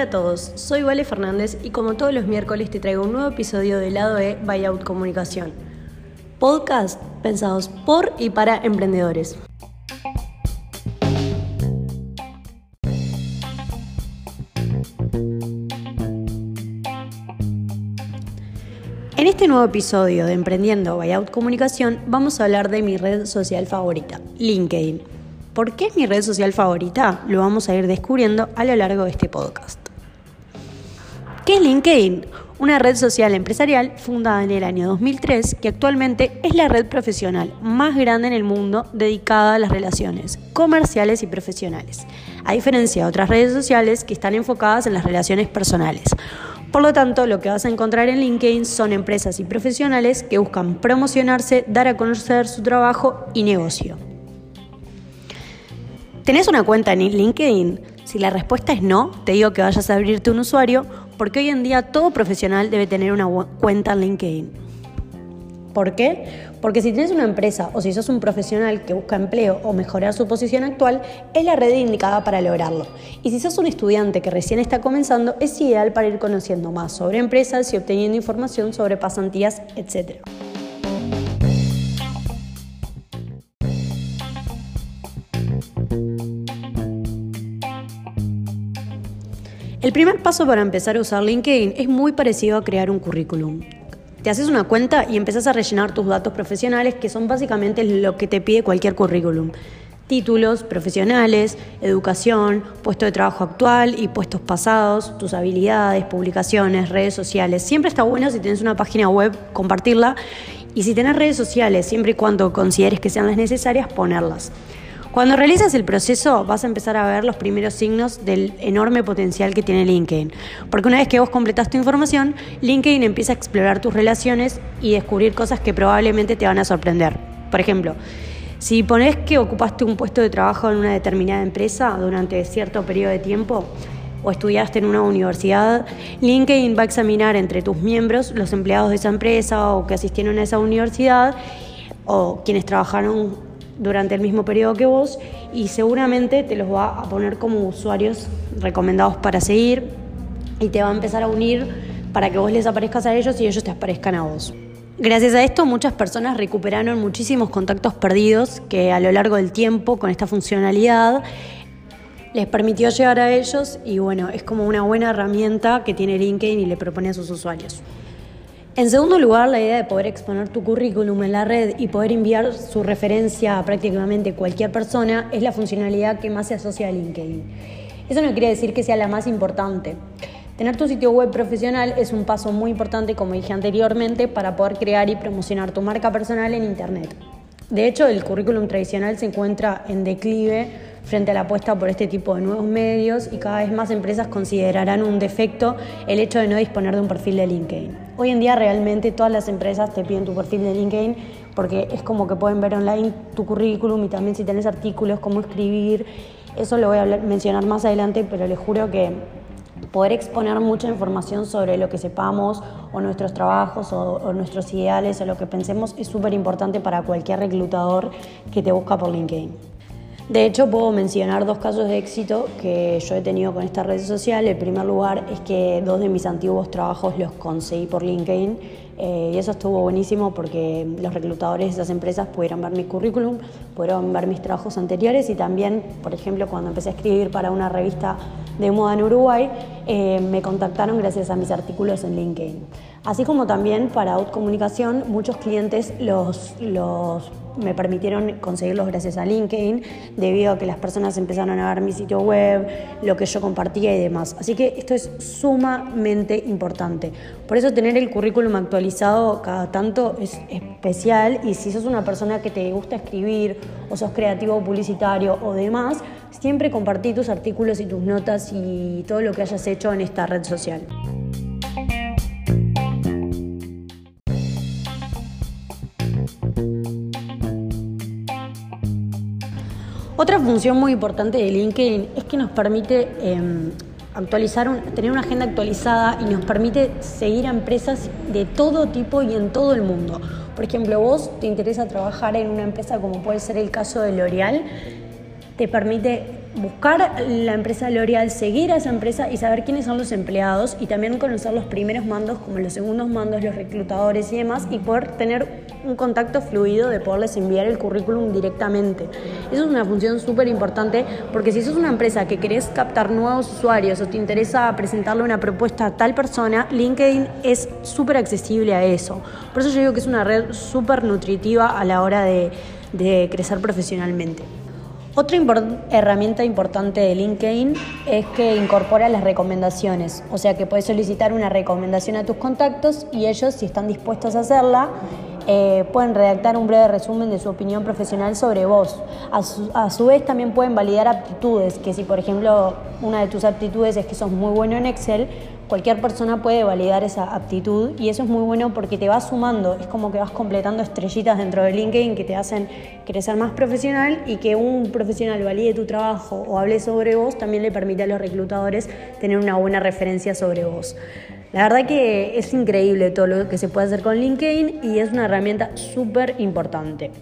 Hola a todos, soy Vale Fernández y como todos los miércoles te traigo un nuevo episodio de Lado E Buyout Comunicación. Podcast pensados por y para emprendedores. En este nuevo episodio de Emprendiendo Buyout Comunicación vamos a hablar de mi red social favorita, LinkedIn. ¿Por qué es mi red social favorita? Lo vamos a ir descubriendo a lo largo de este podcast. ¿Qué es LinkedIn? Una red social empresarial fundada en el año 2003 que actualmente es la red profesional más grande en el mundo dedicada a las relaciones comerciales y profesionales, a diferencia de otras redes sociales que están enfocadas en las relaciones personales. Por lo tanto, lo que vas a encontrar en LinkedIn son empresas y profesionales que buscan promocionarse, dar a conocer su trabajo y negocio. ¿Tenés una cuenta en LinkedIn? Si la respuesta es no, te digo que vayas a abrirte un usuario porque hoy en día todo profesional debe tener una cuenta en LinkedIn. ¿Por qué? Porque si tienes una empresa o si sos un profesional que busca empleo o mejorar su posición actual, es la red indicada para lograrlo. Y si sos un estudiante que recién está comenzando, es ideal para ir conociendo más sobre empresas y obteniendo información sobre pasantías, etc. El primer paso para empezar a usar LinkedIn es muy parecido a crear un currículum. Te haces una cuenta y empezás a rellenar tus datos profesionales, que son básicamente lo que te pide cualquier currículum. Títulos profesionales, educación, puesto de trabajo actual y puestos pasados, tus habilidades, publicaciones, redes sociales. Siempre está bueno si tienes una página web compartirla y si tienes redes sociales, siempre y cuando consideres que sean las necesarias, ponerlas. Cuando realizas el proceso vas a empezar a ver los primeros signos del enorme potencial que tiene LinkedIn. Porque una vez que vos completas tu información, LinkedIn empieza a explorar tus relaciones y descubrir cosas que probablemente te van a sorprender. Por ejemplo, si pones que ocupaste un puesto de trabajo en una determinada empresa durante cierto periodo de tiempo, o estudiaste en una universidad, LinkedIn va a examinar entre tus miembros los empleados de esa empresa o que asistieron a esa universidad o quienes trabajaron durante el mismo periodo que vos y seguramente te los va a poner como usuarios recomendados para seguir y te va a empezar a unir para que vos les aparezcas a ellos y ellos te aparezcan a vos. Gracias a esto muchas personas recuperaron muchísimos contactos perdidos que a lo largo del tiempo con esta funcionalidad les permitió llegar a ellos y bueno, es como una buena herramienta que tiene LinkedIn y le propone a sus usuarios. En segundo lugar, la idea de poder exponer tu currículum en la red y poder enviar su referencia a prácticamente cualquier persona es la funcionalidad que más se asocia a LinkedIn. Eso no quiere decir que sea la más importante. Tener tu sitio web profesional es un paso muy importante, como dije anteriormente, para poder crear y promocionar tu marca personal en Internet. De hecho, el currículum tradicional se encuentra en declive frente a la apuesta por este tipo de nuevos medios y cada vez más empresas considerarán un defecto el hecho de no disponer de un perfil de LinkedIn. Hoy en día realmente todas las empresas te piden tu perfil de LinkedIn porque es como que pueden ver online tu currículum y también si tenés artículos, cómo escribir. Eso lo voy a mencionar más adelante, pero les juro que poder exponer mucha información sobre lo que sepamos o nuestros trabajos o, o nuestros ideales o lo que pensemos es súper importante para cualquier reclutador que te busca por LinkedIn. De hecho, puedo mencionar dos casos de éxito que yo he tenido con esta red social. El primer lugar es que dos de mis antiguos trabajos los conseguí por LinkedIn eh, y eso estuvo buenísimo porque los reclutadores de esas empresas pudieron ver mi currículum, pudieron ver mis trabajos anteriores y también, por ejemplo, cuando empecé a escribir para una revista de moda en Uruguay, eh, me contactaron gracias a mis artículos en LinkedIn. Así como también para Outcomunicación, muchos clientes los, los me permitieron conseguirlos gracias a LinkedIn, debido a que las personas empezaron a ver mi sitio web, lo que yo compartía y demás. Así que esto es sumamente importante. Por eso tener el currículum actualizado cada tanto es especial y si sos una persona que te gusta escribir o sos creativo publicitario o demás, siempre compartí tus artículos y tus notas y todo lo que hayas hecho en esta red social. Otra función muy importante de LinkedIn es que nos permite em, actualizar, tener una agenda actualizada y nos permite seguir a empresas de todo tipo y en todo el mundo. Por ejemplo, vos te interesa trabajar en una empresa como puede ser el caso de L'Oreal, te permite buscar la empresa L'Oreal, seguir a esa empresa y saber quiénes son los empleados y también conocer los primeros mandos como los segundos mandos, los reclutadores y demás y poder tener un contacto fluido de poderles enviar el currículum directamente. Eso es una función súper importante porque si sos una empresa que querés captar nuevos usuarios o te interesa presentarle una propuesta a tal persona, LinkedIn es súper accesible a eso. Por eso yo digo que es una red súper nutritiva a la hora de, de crecer profesionalmente. Otra herramienta importante de LinkedIn es que incorpora las recomendaciones, o sea que puedes solicitar una recomendación a tus contactos y ellos, si están dispuestos a hacerla, eh, pueden redactar un breve resumen de su opinión profesional sobre vos. A su, a su, vez también pueden validar aptitudes, que si por ejemplo una de tus aptitudes es que sos muy bueno en Excel, cualquier persona puede validar esa aptitud y eso es muy bueno porque te va sumando, es como que vas completando estrellitas dentro de LinkedIn que te hacen crecer más profesional y que un profesional valide tu trabajo o hable sobre vos también le permite a los reclutadores tener una buena referencia sobre vos. La verdad que es increíble todo lo que se puede hacer con LinkedIn y es una herramienta súper importante.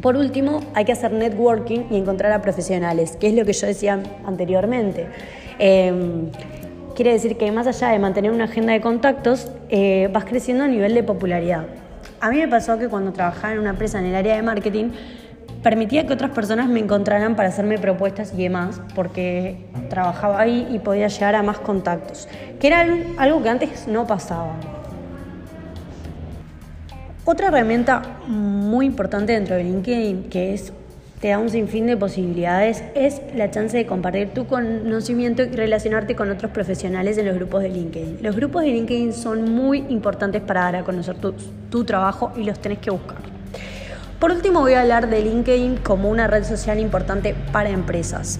Por último, hay que hacer networking y encontrar a profesionales, que es lo que yo decía anteriormente. Em, Quiere decir que más allá de mantener una agenda de contactos, eh, vas creciendo a nivel de popularidad. A mí me pasó que cuando trabajaba en una empresa en el área de marketing, permitía que otras personas me encontraran para hacerme propuestas y demás, porque trabajaba ahí y podía llegar a más contactos, que era algo que antes no pasaba. Otra herramienta muy importante dentro de LinkedIn, que es te da un sinfín de posibilidades, es la chance de compartir tu conocimiento y relacionarte con otros profesionales en los grupos de LinkedIn. Los grupos de LinkedIn son muy importantes para dar a conocer tu, tu trabajo y los tenés que buscar. Por último voy a hablar de LinkedIn como una red social importante para empresas.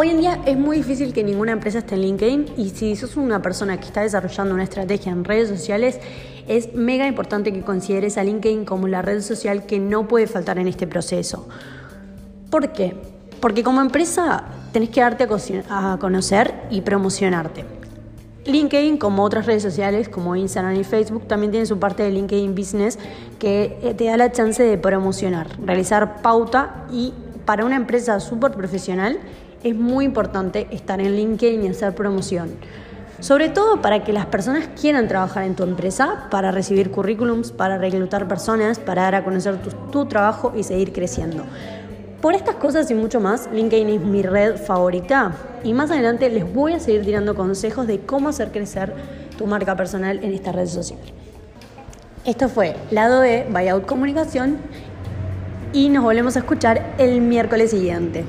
Hoy en día es muy difícil que ninguna empresa esté en LinkedIn y si sos una persona que está desarrollando una estrategia en redes sociales, es mega importante que consideres a LinkedIn como la red social que no puede faltar en este proceso. ¿Por qué? Porque como empresa tenés que darte a conocer y promocionarte. LinkedIn, como otras redes sociales como Instagram y Facebook, también tiene su parte de LinkedIn Business que eh, te da la chance de promocionar, realizar pauta y para una empresa súper profesional es muy importante estar en LinkedIn y hacer promoción. Sobre todo para que las personas quieran trabajar en tu empresa, para recibir currículums, para reclutar personas, para dar a conocer tu, trabajo y seguir creciendo. Por estas cosas y mucho más, LinkedIn es mi red favorita y más adelante les voy a seguir tirando consejos de cómo hacer crecer tu marca personal en esta red social. Esto fue Lado de Buyout Comunicación y nos volvemos a escuchar el miércoles siguiente.